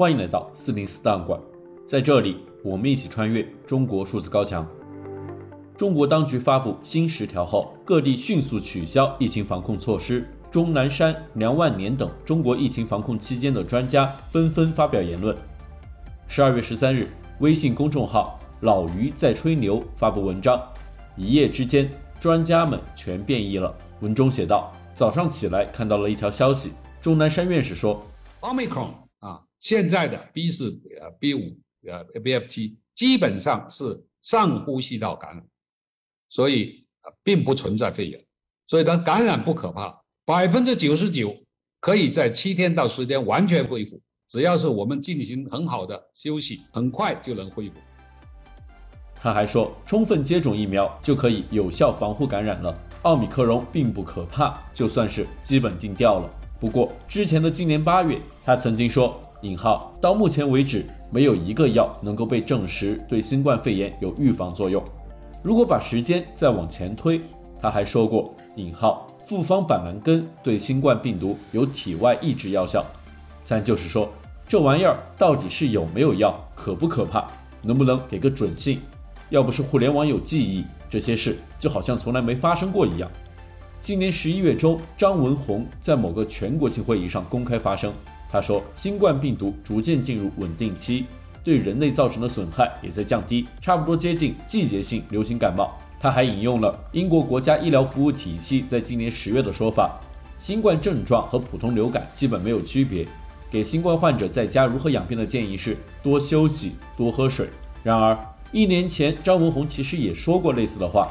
欢迎来到四零四档案馆，在这里，我们一起穿越中国数字高墙。中国当局发布新十条后，各地迅速取消疫情防控措施。钟南山、梁万年等中国疫情防控期间的专家纷纷发表言论。十二月十三日，微信公众号“老于在吹牛”发布文章，一夜之间，专家们全变异了。文中写道：“早上起来看到了一条消息，钟南山院士说，Omicron 啊，现在的 B 四、呃 B 五、呃 BF 七基本上是上呼吸道感染。”所以并不存在肺炎，所以它感染不可怕，百分之九十九可以在七天到十天完全恢复，只要是我们进行很好的休息，很快就能恢复。他还说，充分接种疫苗就可以有效防护感染了，奥密克戎并不可怕，就算是基本定调了。不过之前的今年八月，他曾经说“引号到目前为止没有一个药能够被证实对新冠肺炎有预防作用”。如果把时间再往前推，他还说过“引号复方板蓝根对新冠病毒有体外抑制药效”，咱就是说，这玩意儿到底是有没有药，可不可怕，能不能给个准信？要不是互联网有记忆，这些事就好像从来没发生过一样。今年十一月中，张文宏在某个全国性会议上公开发声，他说，新冠病毒逐渐进入稳定期。对人类造成的损害也在降低，差不多接近季节性流行感冒。他还引用了英国国家医疗服务体系在今年十月的说法：新冠症状和普通流感基本没有区别。给新冠患者在家如何养病的建议是多休息、多喝水。然而，一年前张文宏其实也说过类似的话，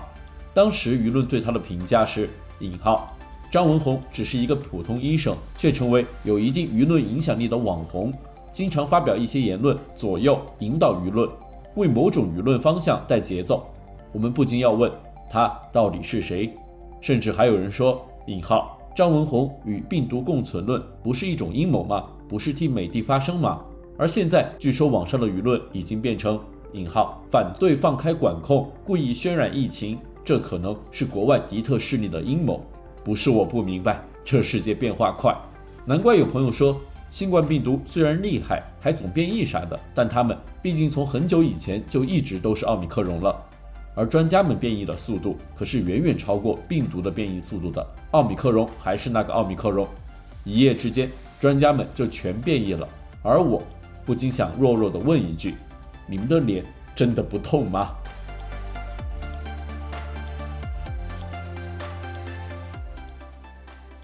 当时舆论对他的评价是：引号，张文宏只是一个普通医生，却成为有一定舆论影响力的网红。经常发表一些言论，左右引导舆论，为某种舆论方向带节奏。我们不禁要问，他到底是谁？甚至还有人说：“引号张文宏与病毒共存论不是一种阴谋吗？不是替美帝发声吗？”而现在，据说网上的舆论已经变成“引号反对放开管控，故意渲染疫情，这可能是国外敌特势力的阴谋。”不是我不明白，这世界变化快，难怪有朋友说。新冠病毒虽然厉害，还总变异啥的，但他们毕竟从很久以前就一直都是奥密克戎了。而专家们变异的速度可是远远超过病毒的变异速度的。奥密克戎还是那个奥密克戎，一夜之间专家们就全变异了。而我不禁想弱弱的问一句：你们的脸真的不痛吗？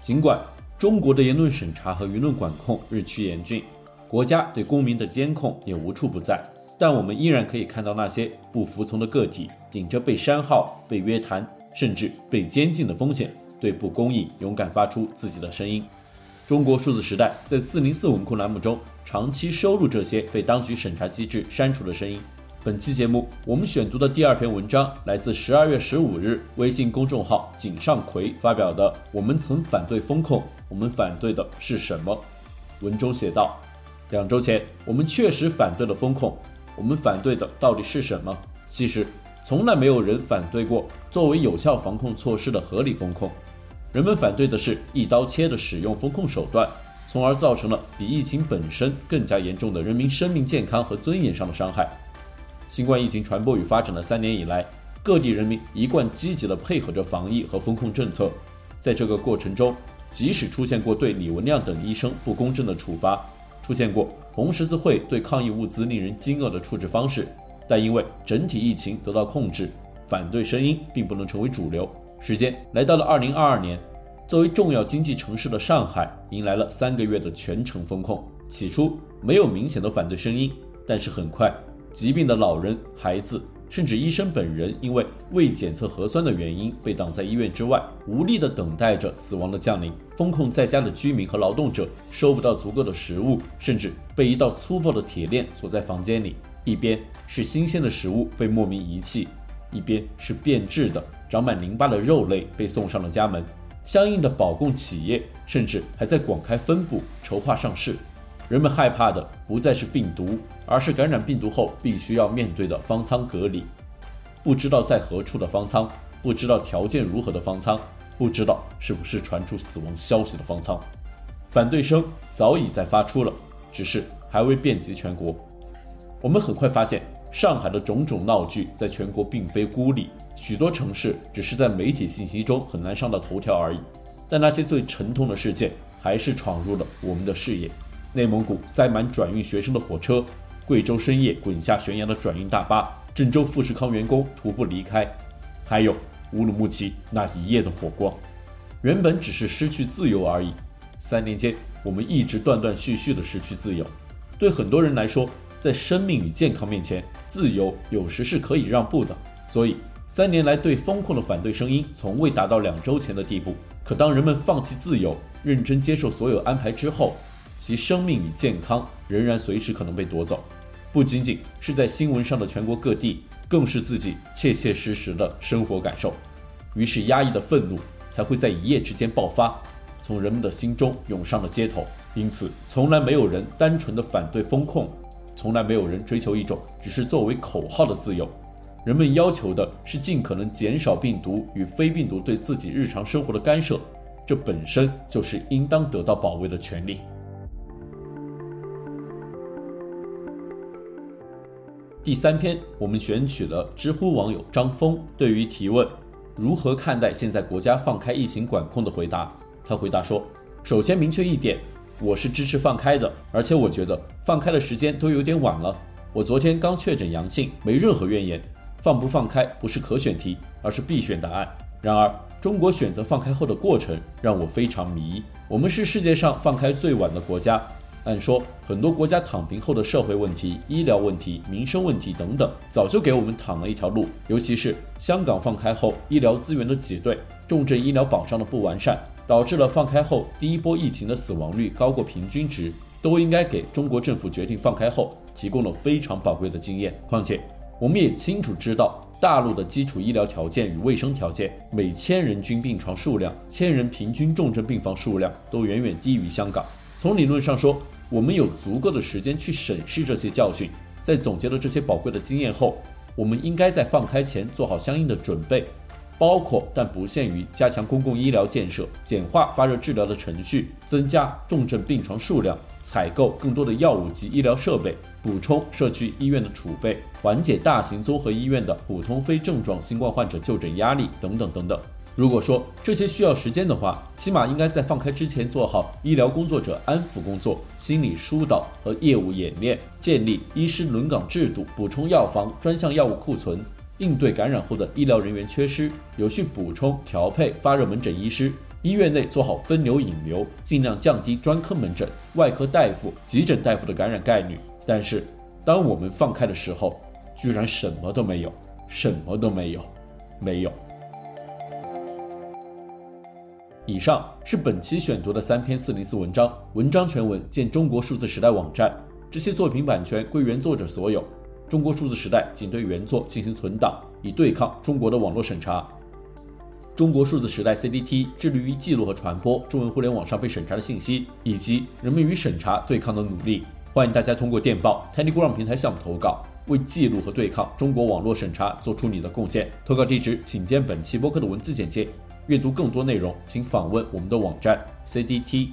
尽管。中国的言论审查和舆论管控日趋严峻，国家对公民的监控也无处不在，但我们依然可以看到那些不服从的个体，顶着被删号、被约谈，甚至被监禁的风险，对不公义勇敢发出自己的声音。中国数字时代在四零四文库栏目中长期收录这些被当局审查机制删除的声音。本期节目，我们选读的第二篇文章来自十二月十五日微信公众号“井上葵”发表的。我们曾反对风控，我们反对的是什么？文中写道：两周前，我们确实反对了风控，我们反对的到底是什么？其实，从来没有人反对过作为有效防控措施的合理风控。人们反对的是一刀切的使用风控手段，从而造成了比疫情本身更加严重的人民生命健康和尊严上的伤害。新冠疫情传播与发展的三年以来，各地人民一贯积极地配合着防疫和封控政策。在这个过程中，即使出现过对李文亮等医生不公正的处罚，出现过红十字会对抗疫物资令人惊愕的处置方式，但因为整体疫情得到控制，反对声音并不能成为主流。时间来到了二零二二年，作为重要经济城市的上海，迎来了三个月的全城封控。起初没有明显的反对声音，但是很快。疾病的老人、孩子，甚至医生本人，因为未检测核酸的原因，被挡在医院之外，无力地等待着死亡的降临。封控在家的居民和劳动者收不到足够的食物，甚至被一道粗暴的铁链锁在房间里。一边是新鲜的食物被莫名遗弃，一边是变质的、长满淋巴的肉类被送上了家门。相应的保供企业甚至还在广开分部，筹划上市。人们害怕的不再是病毒，而是感染病毒后必须要面对的方舱隔离。不知道在何处的方舱，不知道条件如何的方舱，不知道是不是传出死亡消息的方舱。反对声早已在发出了，只是还未遍及全国。我们很快发现，上海的种种闹剧在全国并非孤立，许多城市只是在媒体信息中很难上到头条而已。但那些最沉痛的事件还是闯入了我们的视野：内蒙古塞满转运学生的火车，贵州深夜滚下悬崖的转运大巴，郑州富士康员工徒步离开，还有乌鲁木齐那一夜的火光。原本只是失去自由而已，三年间我们一直断断续续的失去自由。对很多人来说，在生命与健康面前，自由有时是可以让步的。所以三年来对封控的反对声音从未达到两周前的地步。可当人们放弃自由，认真接受所有安排之后，其生命与健康仍然随时可能被夺走。不仅仅是在新闻上的全国各地，更是自己切切实实的生活感受。于是压抑的愤怒。才会在一夜之间爆发，从人们的心中涌上了街头。因此，从来没有人单纯的反对封控，从来没有人追求一种只是作为口号的自由。人们要求的是尽可能减少病毒与非病毒对自己日常生活的干涉，这本身就是应当得到保卫的权利。第三篇，我们选取了知乎网友张峰对于提问。如何看待现在国家放开疫情管控的回答？他回答说：“首先明确一点，我是支持放开的，而且我觉得放开的时间都有点晚了。我昨天刚确诊阳性，没任何怨言。放不放开不是可选题，而是必选答案。然而，中国选择放开后的过程让我非常迷。我们是世界上放开最晚的国家。”按说，很多国家躺平后的社会问题、医疗问题、民生问题等等，早就给我们躺了一条路。尤其是香港放开后，医疗资源的挤兑、重症医疗保障的不完善，导致了放开后第一波疫情的死亡率高过平均值，都应该给中国政府决定放开后提供了非常宝贵的经验。况且，我们也清楚知道，大陆的基础医疗条件与卫生条件，每千人均病床数量、千人平均重症病房数量都远远低于香港。从理论上说，我们有足够的时间去审视这些教训，在总结了这些宝贵的经验后，我们应该在放开前做好相应的准备，包括但不限于加强公共医疗建设、简化发热治疗的程序、增加重症病床数量、采购更多的药物及医疗设备、补充社区医院的储备、缓解大型综合医院的普通非症状新冠患者就诊压力等等等等。如果说这些需要时间的话，起码应该在放开之前做好医疗工作者安抚工作、心理疏导和业务演练，建立医师轮岗制度，补充药房专项药物库存，应对感染后的医疗人员缺失，有序补充调配发热门诊医师，医院内做好分流引流，尽量降低专科门诊、外科大夫、急诊大夫的感染概率。但是，当我们放开的时候，居然什么都没有，什么都没有，没有。以上是本期选读的三篇四零四文章，文章全文见中国数字时代网站。这些作品版权归原作者所有。中国数字时代仅对原作进行存档，以对抗中国的网络审查。中国数字时代 CDT 致力于记录和传播中文互联网上被审查的信息，以及人们与审查对抗的努力。欢迎大家通过电报 Telegram 平台项目投稿，为记录和对抗中国网络审查做出你的贡献。投稿地址请见本期播客的文字简介。阅读更多内容，请访问我们的网站 cdt.media。